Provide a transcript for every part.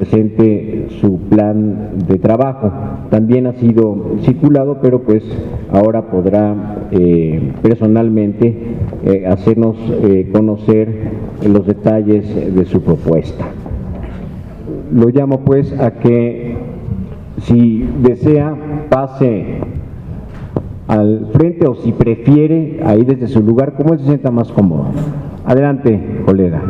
presente su plan de trabajo. También ha sido circulado, pero pues ahora podrá eh, personalmente eh, hacernos eh, conocer los detalles de su propuesta. Lo llamo pues a que si desea pase al frente o si prefiere ahí desde su lugar, como él se sienta más cómodo. Adelante, colega.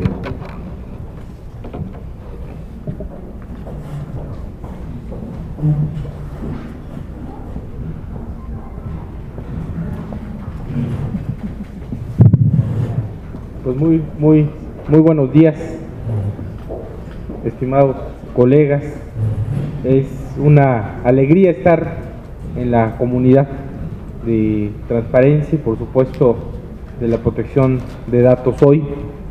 Pues muy, muy, muy buenos días, estimados colegas. Es una alegría estar en la comunidad de transparencia y por supuesto de la protección de datos hoy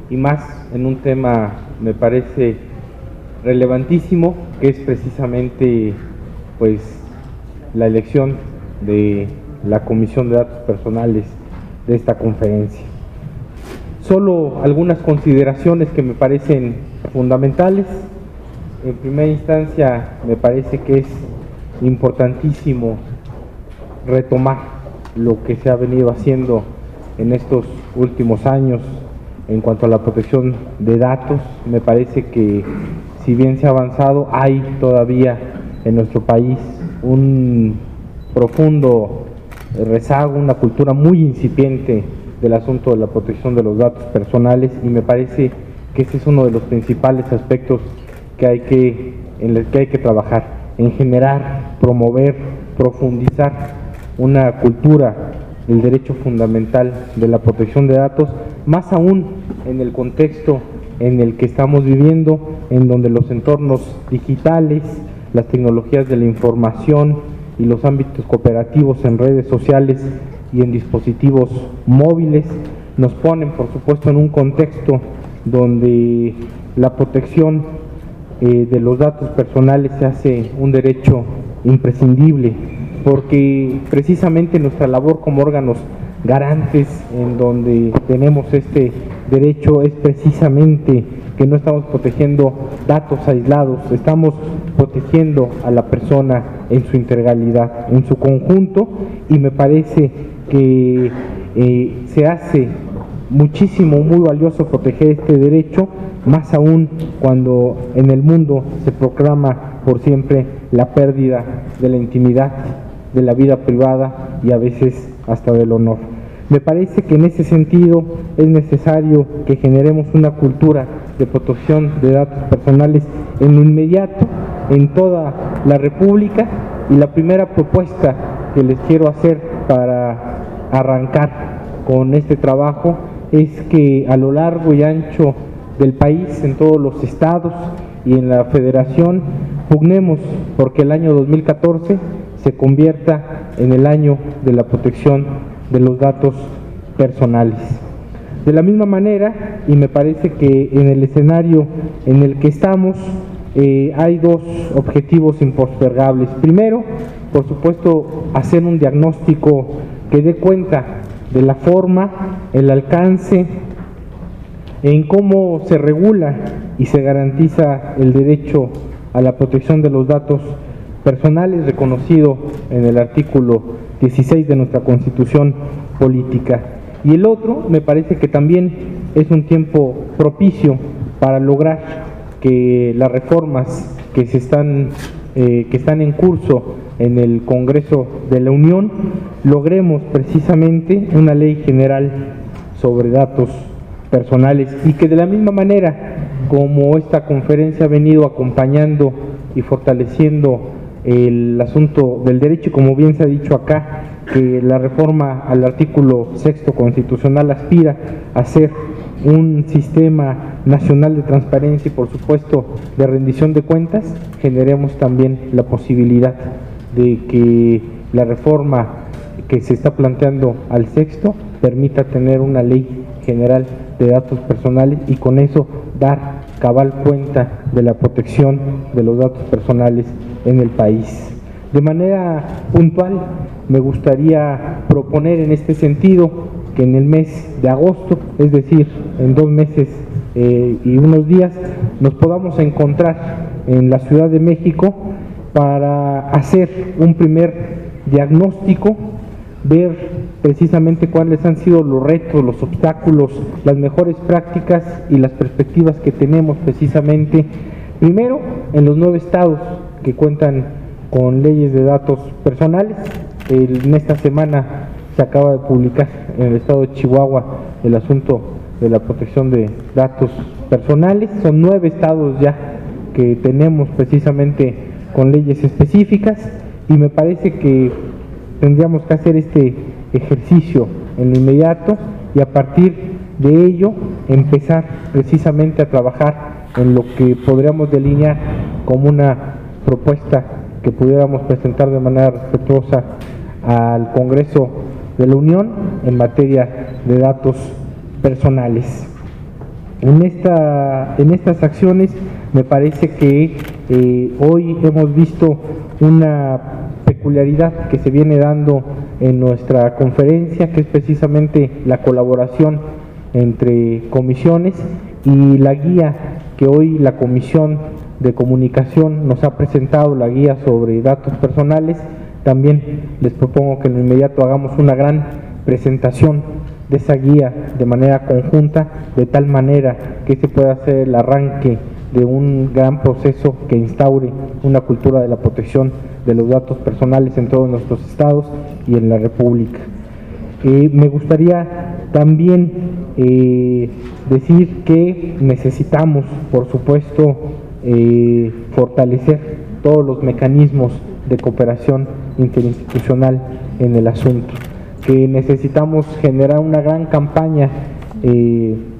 y más en un tema me parece relevantísimo que es precisamente pues la elección de la Comisión de Datos Personales de esta conferencia. Solo algunas consideraciones que me parecen fundamentales. En primera instancia, me parece que es importantísimo retomar lo que se ha venido haciendo en estos últimos años en cuanto a la protección de datos. Me parece que si bien se ha avanzado, hay todavía en nuestro país un profundo rezago, una cultura muy incipiente del asunto de la protección de los datos personales y me parece que ese es uno de los principales aspectos que hay que, en los que hay que trabajar, en generar, promover, profundizar una cultura del derecho fundamental de la protección de datos, más aún en el contexto en el que estamos viviendo, en donde los entornos digitales, las tecnologías de la información y los ámbitos cooperativos en redes sociales y en dispositivos móviles. Nos ponen, por supuesto, en un contexto donde la protección eh, de los datos personales se hace un derecho imprescindible, porque precisamente nuestra labor como órganos garantes en donde tenemos este derecho es precisamente que no estamos protegiendo datos aislados, estamos protegiendo a la persona en su integralidad, en su conjunto, y me parece que eh, se hace muchísimo, muy valioso proteger este derecho, más aún cuando en el mundo se proclama por siempre la pérdida de la intimidad, de la vida privada y a veces hasta del honor. Me parece que en ese sentido es necesario que generemos una cultura de protección de datos personales en lo inmediato, en toda la República. Y la primera propuesta que les quiero hacer para arrancar con este trabajo es que a lo largo y ancho del país, en todos los estados y en la federación, pugnemos porque el año 2014 se convierta en el año de la protección de los datos personales. De la misma manera, y me parece que en el escenario en el que estamos, eh, hay dos objetivos impostergables. Primero, por supuesto, hacer un diagnóstico que dé cuenta de la forma, el alcance, en cómo se regula y se garantiza el derecho a la protección de los datos personales reconocido en el artículo 16 de nuestra constitución política. Y el otro me parece que también es un tiempo propicio para lograr que las reformas que se están eh, que están en curso en el Congreso de la Unión logremos precisamente una ley general sobre datos personales y que de la misma manera como esta conferencia ha venido acompañando y fortaleciendo el asunto del derecho, como bien se ha dicho acá, que la reforma al artículo sexto constitucional aspira a ser un sistema nacional de transparencia y por supuesto de rendición de cuentas, generemos también la posibilidad de que la reforma que se está planteando al sexto permita tener una ley general de datos personales y con eso dar cabal cuenta de la protección de los datos personales en el país. De manera puntual, me gustaría proponer en este sentido que en el mes de agosto, es decir, en dos meses eh, y unos días, nos podamos encontrar en la Ciudad de México para hacer un primer diagnóstico, ver precisamente cuáles han sido los retos, los obstáculos, las mejores prácticas y las perspectivas que tenemos precisamente, primero en los nueve estados que cuentan con leyes de datos personales. en esta semana se acaba de publicar en el estado de Chihuahua el asunto de la protección de datos personales. Son nueve estados ya que tenemos precisamente con leyes específicas y me parece que tendríamos que hacer este ejercicio en lo inmediato y a partir de ello empezar precisamente a trabajar en lo que podríamos delinear como una propuesta que pudiéramos presentar de manera respetuosa al Congreso de la Unión en materia de datos personales. En, esta, en estas acciones me parece que eh, hoy hemos visto una peculiaridad que se viene dando en nuestra conferencia, que es precisamente la colaboración entre comisiones y la guía que hoy la Comisión de Comunicación nos ha presentado, la guía sobre datos personales. También les propongo que en inmediato hagamos una gran presentación de esa guía de manera conjunta, de tal manera que se pueda hacer el arranque de un gran proceso que instaure una cultura de la protección de los datos personales en todos nuestros estados y en la República. Eh, me gustaría también eh, decir que necesitamos, por supuesto, eh, fortalecer todos los mecanismos de cooperación interinstitucional en el asunto que necesitamos generar una gran campaña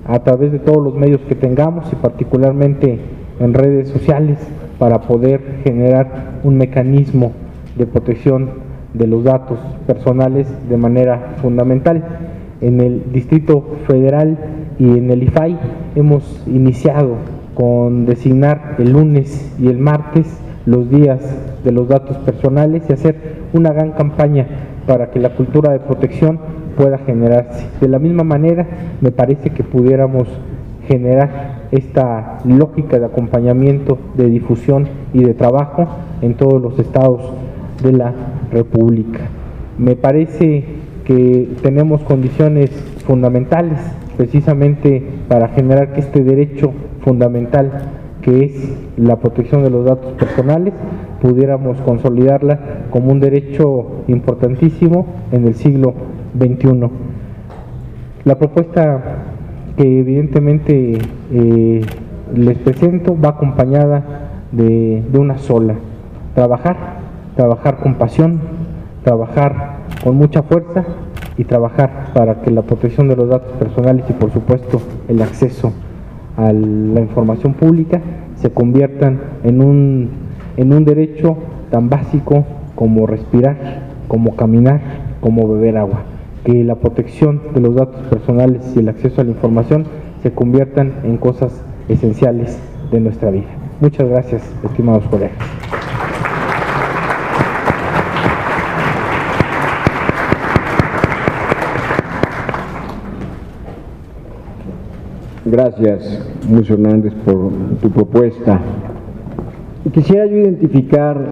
a través de todos los medios que tengamos y particularmente en redes sociales para poder generar un mecanismo de protección de los datos personales de manera fundamental. En el Distrito Federal y en el IFAI hemos iniciado con designar el lunes y el martes los días de los datos personales y hacer una gran campaña para que la cultura de protección pueda generarse. De la misma manera, me parece que pudiéramos generar esta lógica de acompañamiento, de difusión y de trabajo en todos los estados de la República. Me parece que tenemos condiciones fundamentales precisamente para generar que este derecho fundamental que es la protección de los datos personales, pudiéramos consolidarla como un derecho importantísimo en el siglo XXI. La propuesta que evidentemente eh, les presento va acompañada de, de una sola, trabajar, trabajar con pasión, trabajar con mucha fuerza y trabajar para que la protección de los datos personales y por supuesto el acceso a la información pública se conviertan en un, en un derecho tan básico como respirar, como caminar, como beber agua. Que la protección de los datos personales y el acceso a la información se conviertan en cosas esenciales de nuestra vida. Muchas gracias, estimados colegas. Gracias, Luis Hernández, por tu propuesta. Quisiera yo identificar